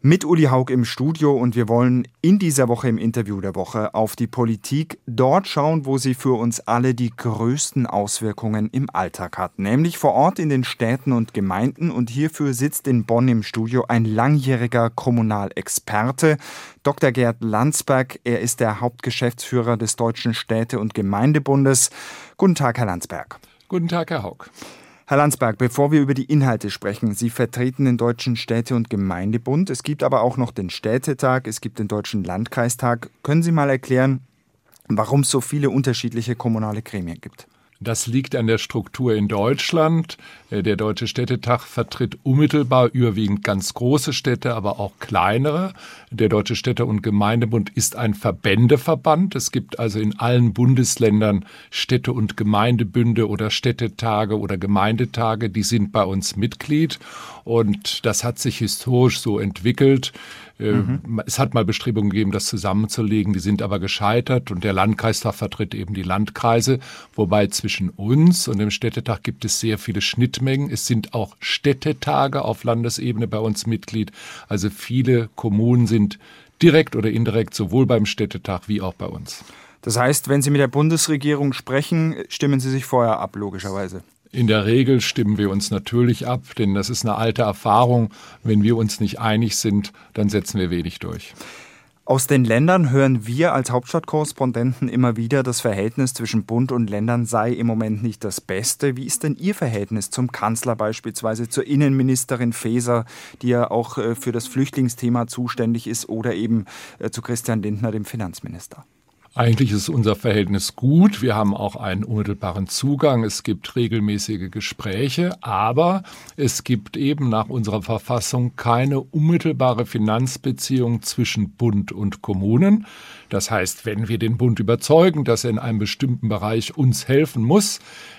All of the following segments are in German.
mit Uli Haug im Studio und wir wollen in dieser Woche im Interview der Woche auf die Politik dort schauen, wo sie für uns alle die größten Auswirkungen im Alltag hat, nämlich vor Ort in den Städten und Gemeinden und hierfür sitzt in Bonn im Studio ein langjähriger Kommunalexperte, Dr. Gerd Landsberg. Er ist der Hauptgeschäftsführer des Deutschen Städte- und Gemeindebundes. Guten Tag, Herr Landsberg. Guten Tag, Herr Haug. Herr Landsberg, bevor wir über die Inhalte sprechen, Sie vertreten den Deutschen Städte- und Gemeindebund. Es gibt aber auch noch den Städtetag, es gibt den Deutschen Landkreistag. Können Sie mal erklären, warum es so viele unterschiedliche kommunale Gremien gibt? Das liegt an der Struktur in Deutschland. Äh, der Deutsche Städtetag vertritt unmittelbar überwiegend ganz große Städte, aber auch kleinere. Der Deutsche Städte- und Gemeindebund ist ein Verbändeverband. Es gibt also in allen Bundesländern Städte- und Gemeindebünde oder Städtetage oder Gemeindetage. Die sind bei uns Mitglied. Und das hat sich historisch so entwickelt. Äh, mhm. Es hat mal Bestrebungen gegeben, das zusammenzulegen, die sind aber gescheitert und der Landkreistag vertritt eben die Landkreise, wobei zwischen uns und dem Städtetag gibt es sehr viele Schnittmengen. Es sind auch Städtetage auf Landesebene bei uns Mitglied, also viele Kommunen sind direkt oder indirekt sowohl beim Städtetag wie auch bei uns. Das heißt, wenn Sie mit der Bundesregierung sprechen, stimmen Sie sich vorher ab, logischerweise. In der Regel stimmen wir uns natürlich ab, denn das ist eine alte Erfahrung. Wenn wir uns nicht einig sind, dann setzen wir wenig durch. Aus den Ländern hören wir als Hauptstadtkorrespondenten immer wieder, das Verhältnis zwischen Bund und Ländern sei im Moment nicht das Beste. Wie ist denn Ihr Verhältnis zum Kanzler beispielsweise, zur Innenministerin Faeser, die ja auch äh, für das Flüchtlingsthema zuständig ist, oder eben äh, zu Christian Lindner, dem Finanzminister? Eigentlich ist unser Verhältnis gut. Wir haben auch einen unmittelbaren Zugang. Es gibt regelmäßige Gespräche, aber es gibt eben nach unserer Verfassung keine unmittelbare Finanzbeziehung zwischen Bund und Kommunen. Das heißt, wenn wir den Bund überzeugen, dass er in einem bestimmten Bereich uns helfen muss,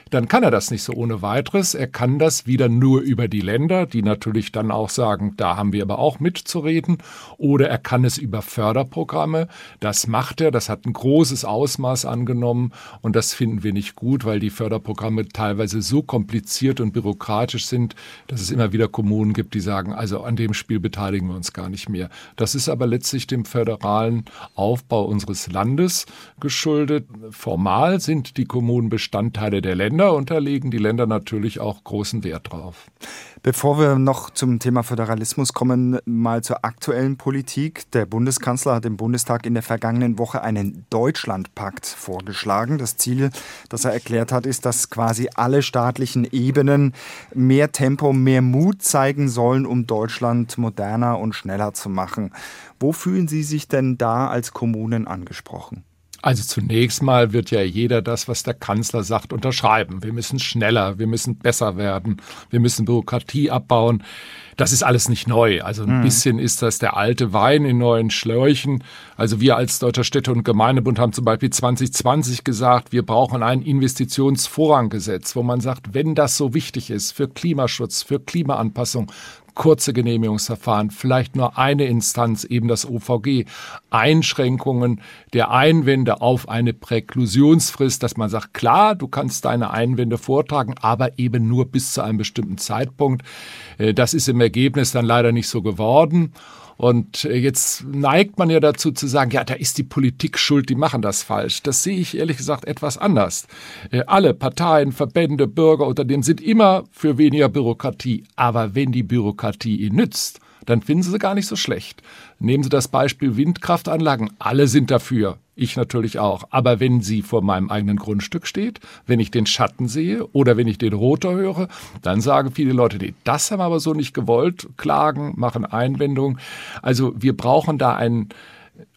dann kann er das nicht so ohne weiteres. Er kann das wieder nur über die Länder, die natürlich dann auch sagen, da haben wir aber auch mitzureden. Oder er kann es über Förderprogramme. Das macht er. Das hat ein großes Ausmaß angenommen. Und das finden wir nicht gut, weil die Förderprogramme teilweise so kompliziert und bürokratisch sind, dass es immer wieder Kommunen gibt, die sagen, also an dem Spiel beteiligen wir uns gar nicht mehr. Das ist aber letztlich dem föderalen Aufbau unseres Landes geschuldet. Formal sind die Kommunen Bestandteile der Länder. Länder und da legen die Länder natürlich auch großen Wert drauf. Bevor wir noch zum Thema Föderalismus kommen, mal zur aktuellen Politik. Der Bundeskanzler hat im Bundestag in der vergangenen Woche einen Deutschlandpakt vorgeschlagen. Das Ziel, das er erklärt hat, ist, dass quasi alle staatlichen Ebenen mehr Tempo, mehr Mut zeigen sollen, um Deutschland moderner und schneller zu machen. Wo fühlen Sie sich denn da als Kommunen angesprochen? Also zunächst mal wird ja jeder das, was der Kanzler sagt, unterschreiben. Wir müssen schneller, wir müssen besser werden, wir müssen Bürokratie abbauen. Das ist alles nicht neu. Also ein mhm. bisschen ist das der alte Wein in neuen Schläuchen. Also wir als Deutscher Städte- und Gemeindebund haben zum Beispiel 2020 gesagt, wir brauchen ein Investitionsvorranggesetz, wo man sagt, wenn das so wichtig ist für Klimaschutz, für Klimaanpassung, kurze Genehmigungsverfahren, vielleicht nur eine Instanz, eben das OVG, Einschränkungen der Einwände auf eine Präklusionsfrist, dass man sagt, klar, du kannst deine Einwände vortragen, aber eben nur bis zu einem bestimmten Zeitpunkt. Äh, das ist im Ergebnis dann leider nicht so geworden. Und äh, jetzt neigt man ja dazu zu sagen, ja, da ist die Politik schuld, die machen das falsch. Das sehe ich ehrlich gesagt etwas anders. Äh, alle Parteien, Verbände, Bürger, Unternehmen sind immer für weniger Bürokratie. Aber wenn die Bürokratie ihnen nützt, dann finden Sie sie gar nicht so schlecht. Nehmen Sie das Beispiel Windkraftanlagen. Alle sind dafür. Ich natürlich auch. Aber wenn sie vor meinem eigenen Grundstück steht, wenn ich den Schatten sehe oder wenn ich den Rotor höre, dann sagen viele Leute, nee, das haben wir aber so nicht gewollt, klagen, machen Einwendungen. Also wir brauchen da ein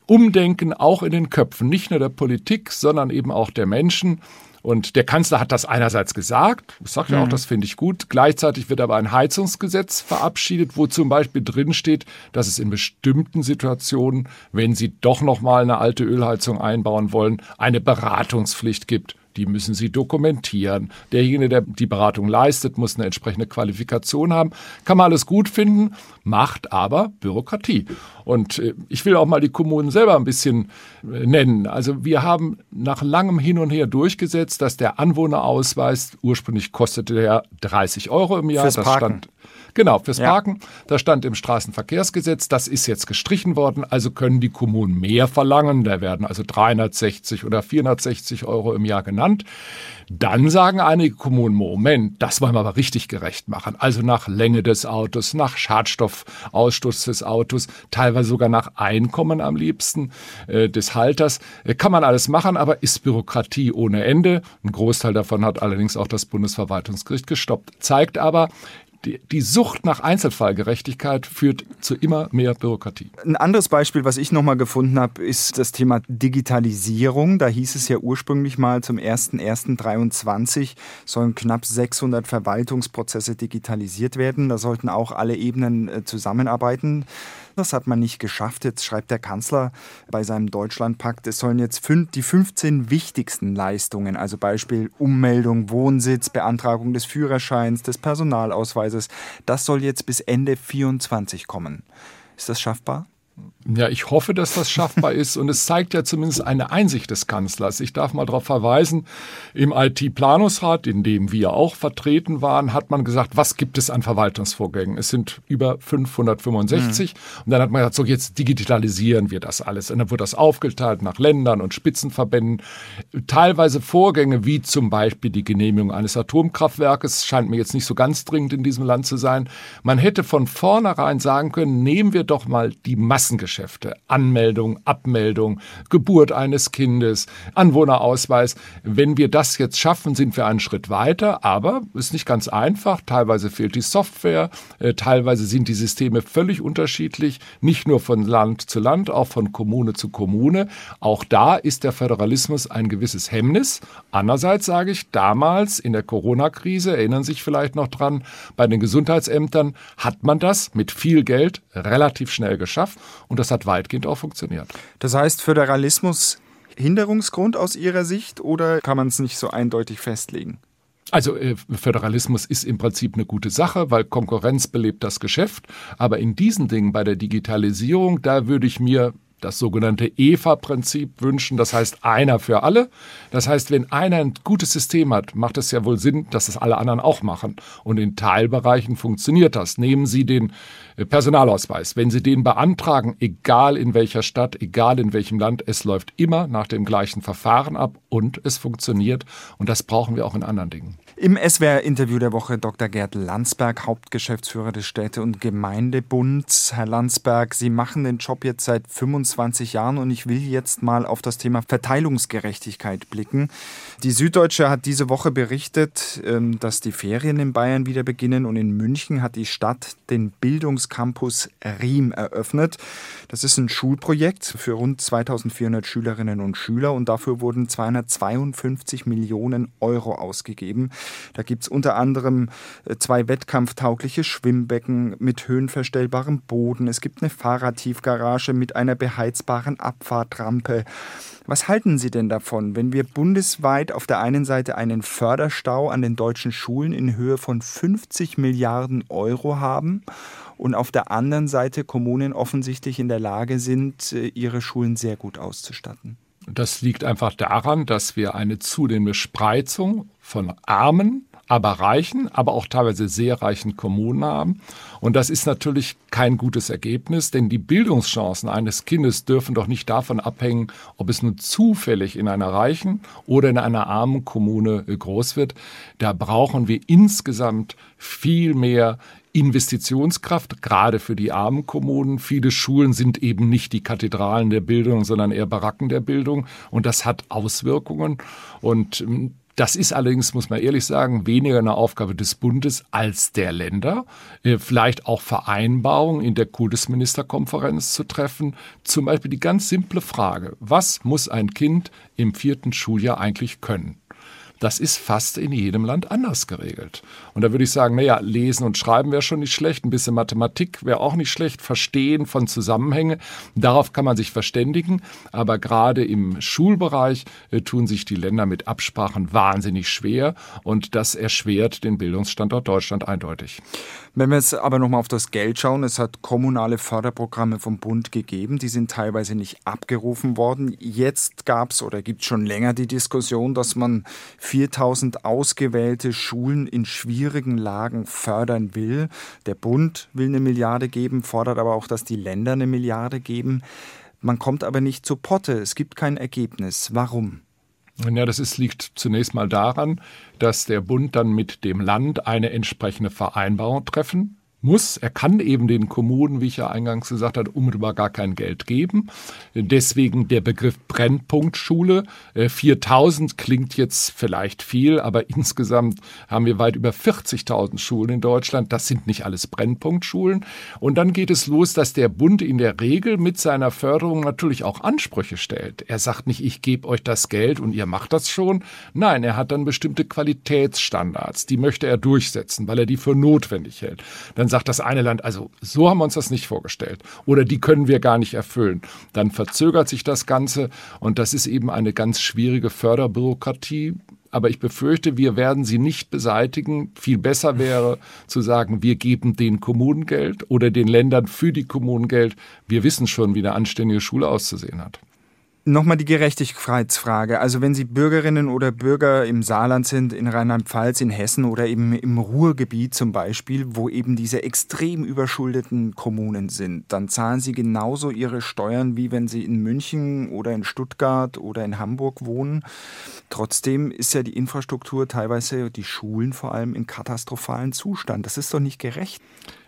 Umdenken auch in den Köpfen, nicht nur der Politik, sondern eben auch der Menschen. Und der Kanzler hat das einerseits gesagt, ich sage ja auch, mhm. das finde ich gut. Gleichzeitig wird aber ein Heizungsgesetz verabschiedet, wo zum Beispiel drin steht, dass es in bestimmten Situationen, wenn Sie doch noch mal eine alte Ölheizung einbauen wollen, eine Beratungspflicht gibt die müssen sie dokumentieren. Derjenige, der die Beratung leistet, muss eine entsprechende Qualifikation haben. Kann man alles gut finden, macht aber Bürokratie. Und äh, ich will auch mal die Kommunen selber ein bisschen äh, nennen. Also wir haben nach langem Hin und Her durchgesetzt, dass der Anwohnerausweis, ursprünglich kostete der 30 Euro im Jahr, Fürs das stand Genau, fürs ja. Parken. Da stand im Straßenverkehrsgesetz, das ist jetzt gestrichen worden, also können die Kommunen mehr verlangen. Da werden also 360 oder 460 Euro im Jahr genannt. Dann sagen einige Kommunen, Moment, das wollen wir aber richtig gerecht machen. Also nach Länge des Autos, nach Schadstoffausstoß des Autos, teilweise sogar nach Einkommen am liebsten äh, des Halters. Äh, kann man alles machen, aber ist Bürokratie ohne Ende. Ein Großteil davon hat allerdings auch das Bundesverwaltungsgericht gestoppt. Zeigt aber, die, die Sucht nach Einzelfallgerechtigkeit führt zu immer mehr Bürokratie. Ein anderes Beispiel, was ich nochmal gefunden habe, ist das Thema Digitalisierung. Da hieß es ja ursprünglich mal zum 01.01.23 sollen knapp 600 Verwaltungsprozesse digitalisiert werden. Da sollten auch alle Ebenen äh, zusammenarbeiten. Das hat man nicht geschafft. Jetzt schreibt der Kanzler bei seinem Deutschlandpakt, es sollen jetzt fünf, die 15 wichtigsten Leistungen, also Beispiel Ummeldung, Wohnsitz, Beantragung des Führerscheins, des Personalausweises, das soll jetzt bis Ende 24 kommen. Ist das schaffbar? Ja, ich hoffe, dass das schaffbar ist und es zeigt ja zumindest eine Einsicht des Kanzlers. Ich darf mal darauf verweisen, im IT-Planungsrat, in dem wir auch vertreten waren, hat man gesagt, was gibt es an Verwaltungsvorgängen? Es sind über 565 mhm. und dann hat man gesagt, so jetzt digitalisieren wir das alles. Und dann wird das aufgeteilt nach Ländern und Spitzenverbänden. Teilweise Vorgänge wie zum Beispiel die Genehmigung eines Atomkraftwerkes, scheint mir jetzt nicht so ganz dringend in diesem Land zu sein. Man hätte von vornherein sagen können, nehmen wir doch mal die Massengeschäfte Geschäfte. Anmeldung, Abmeldung, Geburt eines Kindes, Anwohnerausweis. Wenn wir das jetzt schaffen, sind wir einen Schritt weiter, aber ist nicht ganz einfach. Teilweise fehlt die Software, äh, teilweise sind die Systeme völlig unterschiedlich, nicht nur von Land zu Land, auch von Kommune zu Kommune. Auch da ist der Föderalismus ein gewisses Hemmnis. Andererseits sage ich, damals in der Corona-Krise, erinnern sich vielleicht noch dran, bei den Gesundheitsämtern hat man das mit viel Geld relativ schnell geschafft und das hat weitgehend auch funktioniert. Das heißt, Föderalismus Hinderungsgrund aus Ihrer Sicht oder kann man es nicht so eindeutig festlegen? Also äh, Föderalismus ist im Prinzip eine gute Sache, weil Konkurrenz belebt das Geschäft. Aber in diesen Dingen bei der Digitalisierung, da würde ich mir das sogenannte EVA-Prinzip wünschen. Das heißt einer für alle. Das heißt, wenn einer ein gutes System hat, macht es ja wohl Sinn, dass es alle anderen auch machen. Und in Teilbereichen funktioniert das. Nehmen Sie den äh, Personalausweis. Wenn Sie den beantragen, egal in welcher Stadt, egal in welchem Land, es läuft immer nach dem gleichen Verfahren ab und es funktioniert. Und das brauchen wir auch in anderen Dingen. Im SWR-Interview der Woche Dr. Gerd Landsberg, Hauptgeschäftsführer des Städte- und Gemeindebunds. Herr Landsberg, Sie machen den Job jetzt seit 25 Jahren und ich will jetzt mal auf das Thema Verteilungsgerechtigkeit blicken. Die Süddeutsche hat diese Woche berichtet, ähm, dass die Ferien in Bayern wieder beginnen und in München hat die Stadt den Bildungscampus Riem eröffnet. Das ist ein Schulprojekt für rund 2400 Schülerinnen und Schüler und dafür wurden 252 Millionen Euro ausgegeben. Da gibt es unter anderem äh, zwei wettkampftaugliche Schwimmbecken mit höhenverstellbarem Boden. Es gibt eine Fahrradtiefgarage mit einer beheizbaren Abfahrtrampe. Was halten Sie denn davon, wenn wir bundesweit auf der einen Seite einen Förderstau an den deutschen Schulen in Höhe von 50 Milliarden Euro haben und auf der anderen Seite Kommunen offensichtlich in der Lage sind, äh, ihre Schulen sehr gut auszustatten? Das liegt einfach daran, dass wir eine zunehmende Spreizung von armen, aber reichen, aber auch teilweise sehr reichen Kommunen haben. Und das ist natürlich kein gutes Ergebnis, denn die Bildungschancen eines Kindes dürfen doch nicht davon abhängen, ob es nun zufällig in einer reichen oder in einer armen Kommune groß wird. Da brauchen wir insgesamt viel mehr Investitionskraft, gerade für die armen Kommunen. Viele Schulen sind eben nicht die Kathedralen der Bildung, sondern eher Baracken der Bildung. Und das hat Auswirkungen. Und ähm, das ist allerdings, muss man ehrlich sagen, weniger eine Aufgabe des Bundes als der Länder. Äh, vielleicht auch Vereinbarungen in der Kultusministerkonferenz zu treffen. Zum Beispiel die ganz simple Frage, was muss ein Kind im vierten Schuljahr eigentlich können? Das ist fast in jedem Land anders geregelt. Und da würde ich sagen, naja, lesen und schreiben wäre schon nicht schlecht, ein bisschen Mathematik wäre auch nicht schlecht, Verstehen von Zusammenhänge, darauf kann man sich verständigen. Aber gerade im Schulbereich äh, tun sich die Länder mit Absprachen wahnsinnig schwer und das erschwert den Bildungsstandort Deutschland eindeutig. Wenn wir jetzt aber nochmal auf das Geld schauen, es hat kommunale Förderprogramme vom Bund gegeben, die sind teilweise nicht abgerufen worden. Jetzt gab es oder gibt schon länger die Diskussion, dass man 4000 ausgewählte Schulen in schwierigen Lagen fördern will. Der Bund will eine Milliarde geben, fordert aber auch, dass die Länder eine Milliarde geben. Man kommt aber nicht zu Potte. Es gibt kein Ergebnis. Warum? Ja, das ist, liegt zunächst mal daran, dass der Bund dann mit dem Land eine entsprechende Vereinbarung treffen muss. Er kann eben den Kommunen, wie ich ja eingangs gesagt habe, unmittelbar gar kein Geld geben. Deswegen der Begriff Brennpunktschule. 4000 äh, klingt jetzt vielleicht viel, aber insgesamt haben wir weit über 40.000 Schulen in Deutschland. Das sind nicht alles Brennpunktschulen. Und dann geht es los, dass der Bund in der Regel mit seiner Förderung natürlich auch Ansprüche stellt. Er sagt nicht, ich gebe euch das Geld und ihr macht das schon. Nein, er hat dann bestimmte Qualitätsstandards. Die möchte er durchsetzen, weil er die für notwendig hält. Dann sagt das eine Land, also so haben wir uns das nicht vorgestellt oder die können wir gar nicht erfüllen. Dann verzögert sich das Ganze und das ist eben eine ganz schwierige Förderbürokratie. Aber ich befürchte, wir werden sie nicht beseitigen. Viel besser wäre zu sagen, wir geben den Kommunen Geld oder den Ländern für die Kommunen Geld. Wir wissen schon, wie eine anständige Schule auszusehen hat. Nochmal die Gerechtigkeitsfrage. Also wenn Sie Bürgerinnen oder Bürger im Saarland sind, in Rheinland-Pfalz, in Hessen oder eben im Ruhrgebiet zum Beispiel, wo eben diese extrem überschuldeten Kommunen sind, dann zahlen Sie genauso Ihre Steuern, wie wenn Sie in München oder in Stuttgart oder in Hamburg wohnen. Trotzdem ist ja die Infrastruktur teilweise, die Schulen vor allem, in katastrophalen Zustand. Das ist doch nicht gerecht.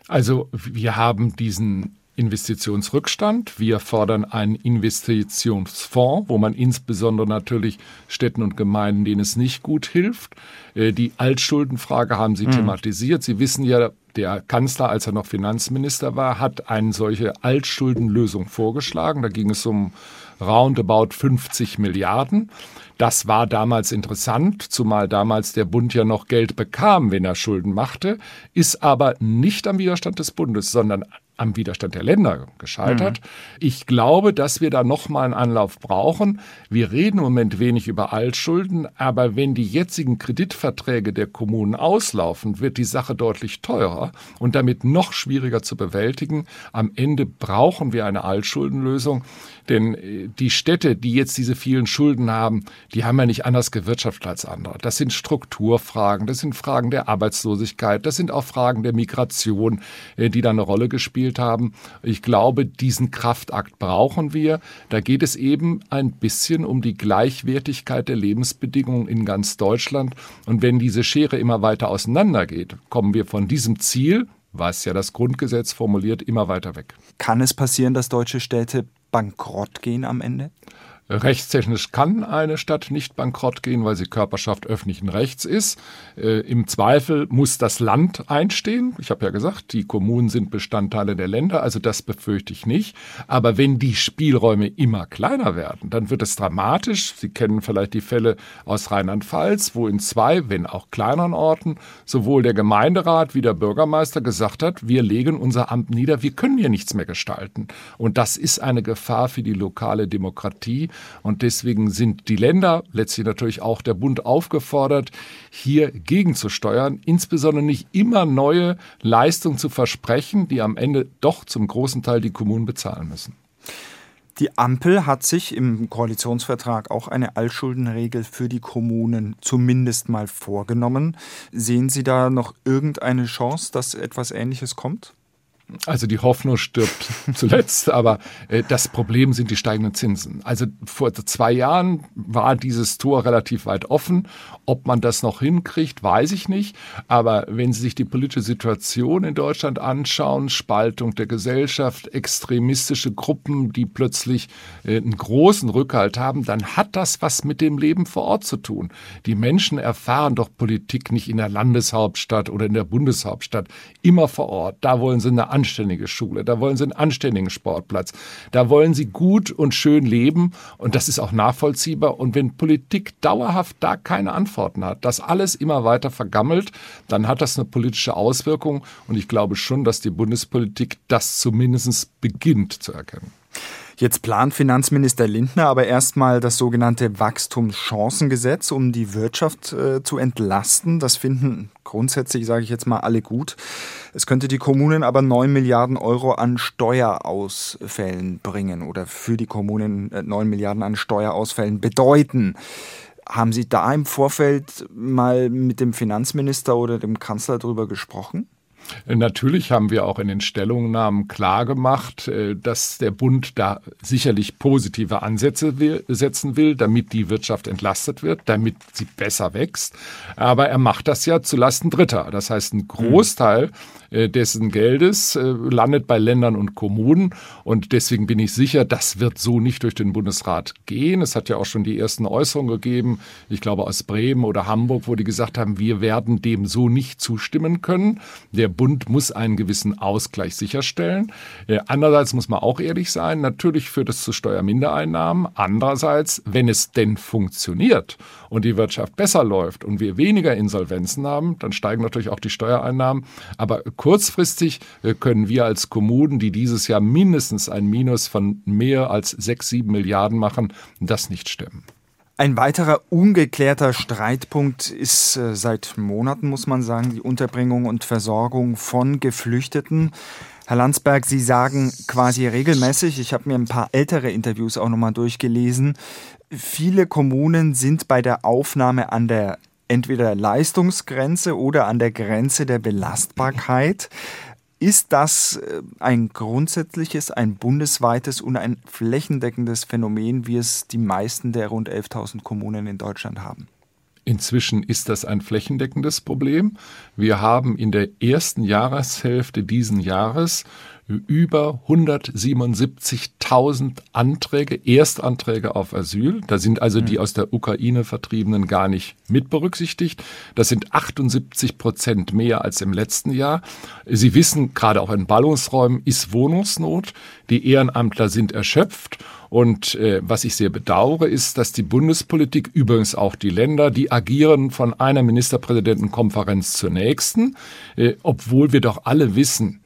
Also wir haben diesen Investitionsrückstand. Wir fordern einen Investitionsfonds, wo man insbesondere natürlich Städten und Gemeinden, denen es nicht gut hilft. Äh, die Altschuldenfrage haben Sie mhm. thematisiert. Sie wissen ja, der Kanzler, als er noch Finanzminister war, hat eine solche Altschuldenlösung vorgeschlagen. Da ging es um roundabout 50 Milliarden. Das war damals interessant, zumal damals der Bund ja noch Geld bekam, wenn er Schulden machte, ist aber nicht am Widerstand des Bundes, sondern am Widerstand der Länder gescheitert. Mhm. Ich glaube, dass wir da nochmal einen Anlauf brauchen. Wir reden im Moment wenig über Altschulden, aber wenn die jetzigen Kreditverträge der Kommunen auslaufen, wird die Sache deutlich teurer und damit noch schwieriger zu bewältigen. Am Ende brauchen wir eine Altschuldenlösung, denn äh, die Städte, die jetzt diese vielen Schulden haben, die haben ja nicht anders gewirtschaftet als andere. Das sind Strukturfragen, das sind Fragen der Arbeitslosigkeit, das sind auch Fragen der Migration, äh, die da eine Rolle gespielt haben. Ich glaube, diesen Kraftakt brauchen wir. Da geht es eben ein bisschen um die Gleichwertigkeit der Lebensbedingungen in ganz Deutschland. Und wenn diese Schere immer weiter auseinandergeht, kommen wir von diesem Ziel, was ja das Grundgesetz formuliert, immer weiter weg. Kann es passieren, dass deutsche Städte bankrott gehen am Ende? Rechtstechnisch kann eine Stadt nicht bankrott gehen, weil sie Körperschaft öffentlichen Rechts ist. Äh, Im Zweifel muss das Land einstehen. Ich habe ja gesagt, die Kommunen sind Bestandteile der Länder, also das befürchte ich nicht. Aber wenn die Spielräume immer kleiner werden, dann wird es dramatisch. Sie kennen vielleicht die Fälle aus Rheinland-Pfalz, wo in zwei, wenn auch kleineren Orten, sowohl der Gemeinderat wie der Bürgermeister gesagt hat, wir legen unser Amt nieder, wir können hier nichts mehr gestalten. Und das ist eine Gefahr für die lokale Demokratie. Und deswegen sind die Länder, letztlich natürlich auch der Bund aufgefordert, hier gegenzusteuern, insbesondere nicht immer neue Leistungen zu versprechen, die am Ende doch zum großen Teil die Kommunen bezahlen müssen. Die Ampel hat sich im Koalitionsvertrag auch eine Altschuldenregel für die Kommunen zumindest mal vorgenommen. Sehen Sie da noch irgendeine Chance, dass etwas Ähnliches kommt? Also die Hoffnung stirbt zuletzt, aber äh, das Problem sind die steigenden Zinsen. Also vor zwei Jahren war dieses Tor relativ weit offen. Ob man das noch hinkriegt, weiß ich nicht. Aber wenn Sie sich die politische Situation in Deutschland anschauen, Spaltung der Gesellschaft, extremistische Gruppen, die plötzlich äh, einen großen Rückhalt haben, dann hat das was mit dem Leben vor Ort zu tun. Die Menschen erfahren doch Politik nicht in der Landeshauptstadt oder in der Bundeshauptstadt, immer vor Ort. Da wollen sie eine anständige Schule, da wollen sie einen anständigen Sportplatz, da wollen sie gut und schön leben und das ist auch nachvollziehbar. Und wenn Politik dauerhaft da keine Antworten hat, das alles immer weiter vergammelt, dann hat das eine politische Auswirkung und ich glaube schon, dass die Bundespolitik das zumindest beginnt zu erkennen. Jetzt plant Finanzminister Lindner aber erstmal das sogenannte Wachstumschancengesetz, um die Wirtschaft äh, zu entlasten. Das finden grundsätzlich, sage ich jetzt mal, alle gut. Es könnte die Kommunen aber 9 Milliarden Euro an Steuerausfällen bringen oder für die Kommunen 9 äh, Milliarden an Steuerausfällen bedeuten. Haben Sie da im Vorfeld mal mit dem Finanzminister oder dem Kanzler darüber gesprochen? Natürlich haben wir auch in den Stellungnahmen klargemacht, äh, dass der Bund da sicherlich positive Ansätze setzen will, damit die Wirtschaft entlastet wird, damit sie besser wächst. Aber er macht das ja zulasten Dritter. Das heißt, ein Großteil äh, dessen Geldes äh, landet bei Ländern und Kommunen. Und deswegen bin ich sicher, das wird so nicht durch den Bundesrat gehen. Es hat ja auch schon die ersten Äußerungen gegeben, ich glaube aus Bremen oder Hamburg, wo die gesagt haben, wir werden dem so nicht zustimmen können. Der Bund muss einen gewissen Ausgleich sicherstellen. Äh, andererseits muss man auch ehrlich sein, natürlich führt es zu Steuermindereinnahmen. Andererseits, wenn es denn funktioniert und die Wirtschaft besser läuft und wir weniger Insolvenzen haben, dann steigen natürlich auch die Steuereinnahmen. Aber kurzfristig äh, können wir als Kommunen, die dieses Jahr mindestens ein Minus von mehr als sechs, sieben Milliarden machen, das nicht stemmen. Ein weiterer ungeklärter Streitpunkt ist äh, seit Monaten, muss man sagen, die Unterbringung und Versorgung von Geflüchteten. Herr Landsberg, Sie sagen quasi regelmäßig, ich habe mir ein paar ältere Interviews auch nochmal durchgelesen, viele Kommunen sind bei der Aufnahme an der entweder Leistungsgrenze oder an der Grenze der Belastbarkeit. Ist das äh, ein grundsätzliches, ein bundesweites und ein flächendeckendes Phänomen, wie es die meisten der rund 11.000 Kommunen in Deutschland haben? Inzwischen ist das ein flächendeckendes Problem. Wir haben in der ersten Jahreshälfte diesen Jahres über 177.000 Anträge, Erstanträge auf Asyl. Da sind also die hm. aus der Ukraine Vertriebenen gar nicht mit berücksichtigt. Das sind 78 Prozent mehr als im letzten Jahr. Sie wissen, gerade auch in Ballungsräumen ist Wohnungsnot. Die Ehrenamtler sind erschöpft. Und äh, was ich sehr bedauere, ist, dass die Bundespolitik, übrigens auch die Länder, die agieren von einer Ministerpräsidentenkonferenz zur nächsten, äh, obwohl wir doch alle wissen,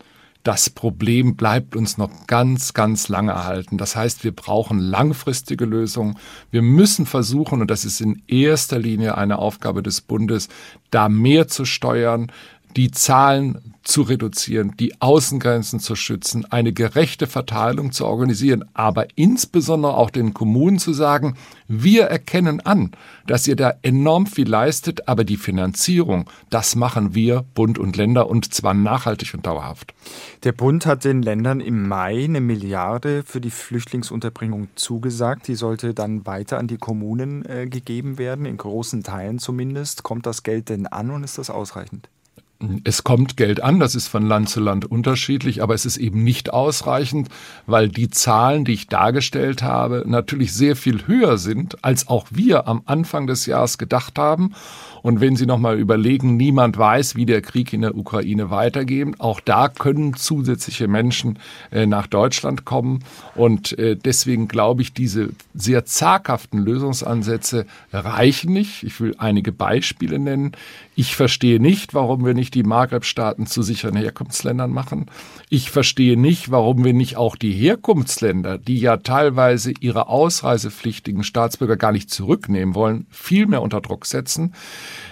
das Problem bleibt uns noch ganz, ganz lange erhalten. Das heißt, wir brauchen langfristige Lösungen. Wir müssen versuchen, und das ist in erster Linie eine Aufgabe des Bundes, da mehr zu steuern, die Zahlen zu reduzieren, die Außengrenzen zu schützen, eine gerechte Verteilung zu organisieren, aber insbesondere auch den Kommunen zu sagen, wir erkennen an, dass ihr da enorm viel leistet, aber die Finanzierung, das machen wir, Bund und Länder, und zwar nachhaltig und dauerhaft. Der Bund hat den Ländern im Mai eine Milliarde für die Flüchtlingsunterbringung zugesagt. Die sollte dann weiter an die Kommunen äh, gegeben werden, in großen Teilen zumindest. Kommt das Geld denn an und ist das ausreichend? Es kommt Geld an, das ist von Land zu Land unterschiedlich, aber es ist eben nicht ausreichend, weil die Zahlen, die ich dargestellt habe, natürlich sehr viel höher sind, als auch wir am Anfang des Jahres gedacht haben. Und wenn Sie nochmal überlegen, niemand weiß, wie der Krieg in der Ukraine weitergeht. Auch da können zusätzliche Menschen äh, nach Deutschland kommen. Und äh, deswegen glaube ich, diese sehr zaghaften Lösungsansätze reichen nicht. Ich will einige Beispiele nennen. Ich verstehe nicht, warum wir nicht die Maghreb-Staaten zu sicheren Herkunftsländern machen. Ich verstehe nicht, warum wir nicht auch die Herkunftsländer, die ja teilweise ihre ausreisepflichtigen Staatsbürger gar nicht zurücknehmen wollen, viel mehr unter Druck setzen.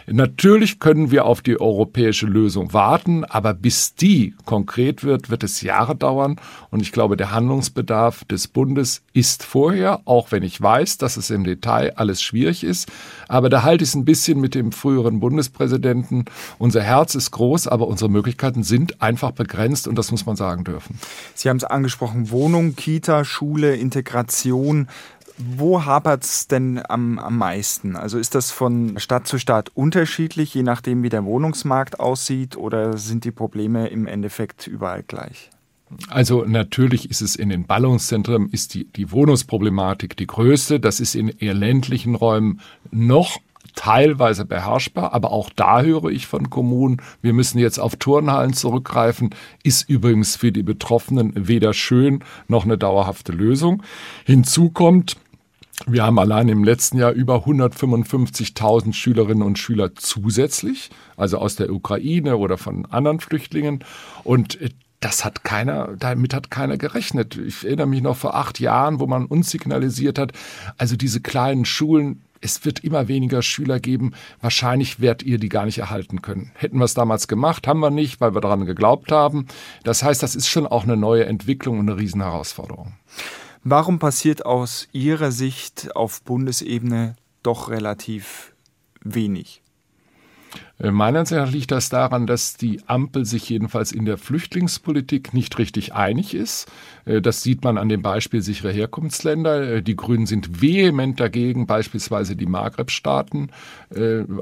Natürlich können wir auf die europäische Lösung warten, aber bis die konkret wird, wird es Jahre dauern. Und ich glaube, der Handlungsbedarf des Bundes ist vorher, auch wenn ich weiß, dass es im Detail alles schwierig ist. Aber da halte ich es ein bisschen mit dem früheren Bundespräsidenten. Unser Herz ist groß, aber unsere Möglichkeiten sind einfach begrenzt und das muss man sagen dürfen. Sie haben es angesprochen, Wohnung, Kita, Schule, Integration. Wo hapert es denn am, am meisten? Also ist das von Stadt zu Stadt unterschiedlich, je nachdem, wie der Wohnungsmarkt aussieht, oder sind die Probleme im Endeffekt überall gleich? Also natürlich ist es in den Ballungszentren ist die, die Wohnungsproblematik die größte. Das ist in eher ländlichen Räumen noch teilweise beherrschbar, aber auch da höre ich von Kommunen, wir müssen jetzt auf Turnhallen zurückgreifen, ist übrigens für die Betroffenen weder schön noch eine dauerhafte Lösung. Hinzu kommt, wir haben allein im letzten Jahr über 155.000 Schülerinnen und Schüler zusätzlich, also aus der Ukraine oder von anderen Flüchtlingen. Und äh, das hat keiner, damit hat keiner gerechnet. Ich erinnere mich noch vor acht Jahren, wo man uns signalisiert hat, also diese kleinen Schulen, es wird immer weniger Schüler geben. Wahrscheinlich werdet ihr die gar nicht erhalten können. Hätten wir es damals gemacht, haben wir nicht, weil wir daran geglaubt haben. Das heißt, das ist schon auch eine neue Entwicklung und eine Riesenherausforderung. Warum passiert aus Ihrer Sicht auf Bundesebene doch relativ wenig. Äh, meiner Ansicht nach liegt das daran, dass die Ampel sich jedenfalls in der Flüchtlingspolitik nicht richtig einig ist. Äh, das sieht man an dem Beispiel sicherer Herkunftsländer. Äh, die Grünen sind vehement dagegen, beispielsweise die Maghreb-Staaten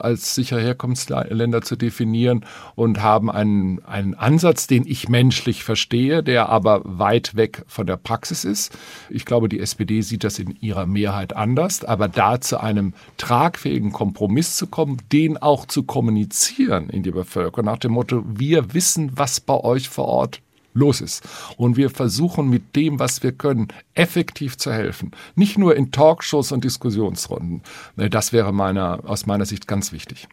als sichere Herkunftsländer zu definieren und haben einen, einen Ansatz, den ich menschlich verstehe, der aber weit weg von der Praxis ist. Ich glaube, die SPD sieht das in ihrer Mehrheit anders, aber da zu einem tragfähigen Kompromiss zu kommen, den auch zu kommunizieren, kommunizieren in die Bevölkerung nach dem Motto, wir wissen, was bei euch vor Ort los ist. Und wir versuchen mit dem, was wir können, effektiv zu helfen. Nicht nur in Talkshows und Diskussionsrunden. Das wäre meiner, aus meiner Sicht ganz wichtig.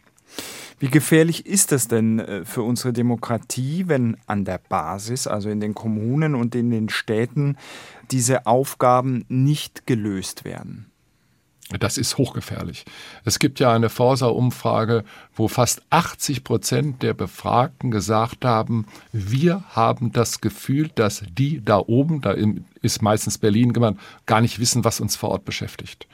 Wie gefährlich ist es denn äh, für unsere Demokratie, wenn an der Basis, also in den Kommunen und in den Städten, diese Aufgaben nicht gelöst werden? Das ist hochgefährlich. Es gibt ja eine Forsa-Umfrage, wo fast 80 Prozent der Befragten gesagt haben, wir haben das Gefühl, dass die da oben, da ist meistens Berlin gemeint, gar nicht wissen, was uns vor Ort beschäftigt.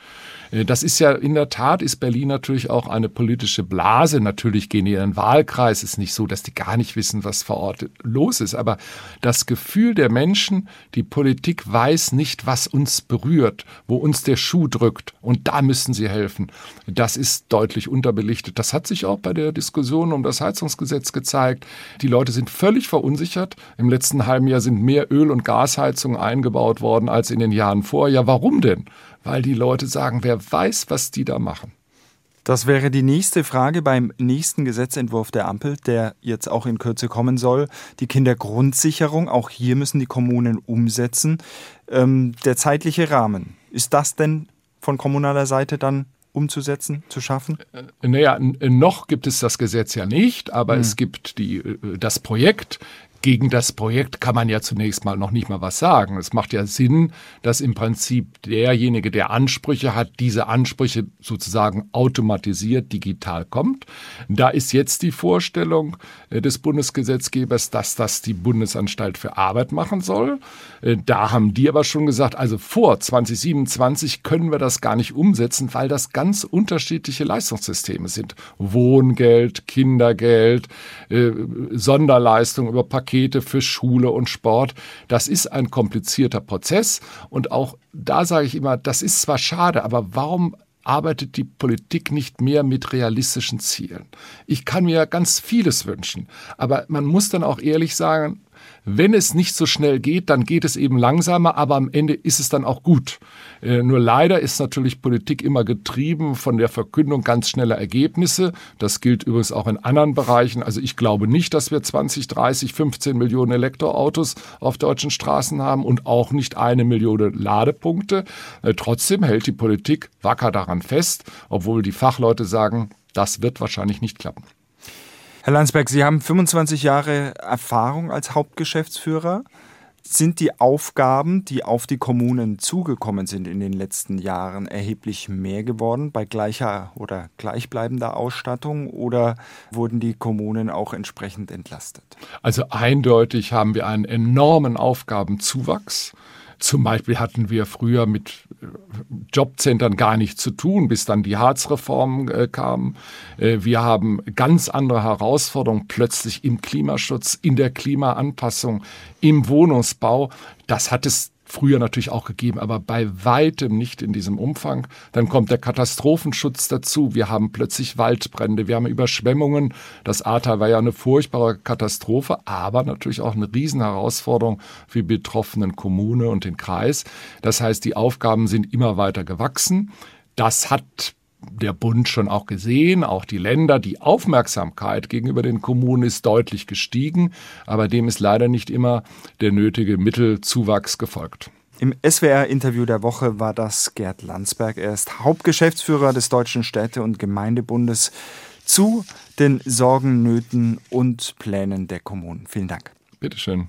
Äh, das ist ja in der Tat ist Berlin natürlich auch eine politische Blase. Natürlich gehen die in den Wahlkreis. Es ist nicht so, dass die gar nicht wissen, was vor Ort los ist. Aber das Gefühl der Menschen, die Politik weiß nicht, was uns berührt, wo uns der Schuh drückt. Und da müssen sie helfen. Das ist deutlich unterbelichtet. Das hat sich auch bei der Diskussion um das Heizungsgesetz gezeigt. Die Leute sind völlig verunsichert. Im letzten halben Jahr sind mehr Öl- und Gasheizungen eingebaut worden als in den Jahren vor. Ja, warum denn? Weil die Leute sagen, wer weiß, was die da machen. Das wäre die nächste Frage beim nächsten Gesetzentwurf der Ampel, der jetzt auch in Kürze kommen soll. Die Kindergrundsicherung, auch hier müssen die Kommunen umsetzen. Ähm, der zeitliche Rahmen, ist das denn von kommunaler Seite dann umzusetzen, zu schaffen? Äh, naja, noch gibt es das Gesetz ja nicht, aber hm. es gibt die, äh, das Projekt gegen das Projekt kann man ja zunächst mal noch nicht mal was sagen. Es macht ja Sinn, dass im Prinzip derjenige, der Ansprüche hat, diese Ansprüche sozusagen automatisiert digital kommt. Da ist jetzt die Vorstellung äh, des Bundesgesetzgebers, dass das die Bundesanstalt für Arbeit machen soll. Äh, da haben die aber schon gesagt, also vor 2027 können wir das gar nicht umsetzen, weil das ganz unterschiedliche Leistungssysteme sind. Wohngeld, Kindergeld, äh, Sonderleistung über Pakete Pakete für Schule und Sport. Das ist ein komplizierter Prozess und auch da sage ich immer, das ist zwar schade, aber warum arbeitet die Politik nicht mehr mit realistischen Zielen? Ich kann mir ganz vieles wünschen, aber man muss dann auch ehrlich sagen, wenn es nicht so schnell geht, dann geht es eben langsamer, aber am Ende ist es dann auch gut. Äh, nur leider ist natürlich Politik immer getrieben von der Verkündung ganz schneller Ergebnisse. Das gilt übrigens auch in anderen Bereichen. Also ich glaube nicht, dass wir 20, 30, 15 Millionen Elektroautos auf deutschen Straßen haben und auch nicht eine Million Ladepunkte. Äh, trotzdem hält die Politik wacker daran fest, obwohl die Fachleute sagen, das wird wahrscheinlich nicht klappen. Herr Landsberg, Sie haben 25 Jahre Erfahrung als Hauptgeschäftsführer. Sind die Aufgaben, die auf die Kommunen zugekommen sind in den letzten Jahren, erheblich mehr geworden bei gleicher oder gleichbleibender Ausstattung oder wurden die Kommunen auch entsprechend entlastet? Also eindeutig haben wir einen enormen Aufgabenzuwachs. Zum Beispiel hatten wir früher mit äh, Jobcentern gar nichts zu tun, bis dann die Harzreform äh, kam. Äh, wir haben ganz andere Herausforderungen plötzlich im Klimaschutz, in der Klimaanpassung, im Wohnungsbau. Das hat es früher natürlich auch gegeben, aber bei weitem nicht in diesem Umfang. Dann kommt der Katastrophenschutz dazu. Wir haben plötzlich Waldbrände, wir haben Überschwemmungen. Das Ahrtal war ja eine furchtbare Katastrophe, aber natürlich auch eine Riesenherausforderung für die betroffenen Kommune und den Kreis. Das heißt, die Aufgaben sind immer weiter gewachsen. Das hat der Bund schon auch gesehen, auch die Länder. Die Aufmerksamkeit gegenüber den Kommunen ist deutlich gestiegen, aber dem ist leider nicht immer der nötige Mittelzuwachs gefolgt. Im SWR-Interview der Woche war das Gerd Landsberg. Er ist Hauptgeschäftsführer des Deutschen Städte- und Gemeindebundes zu den Sorgen, Nöten und Plänen der Kommunen. Vielen Dank. Bitteschön.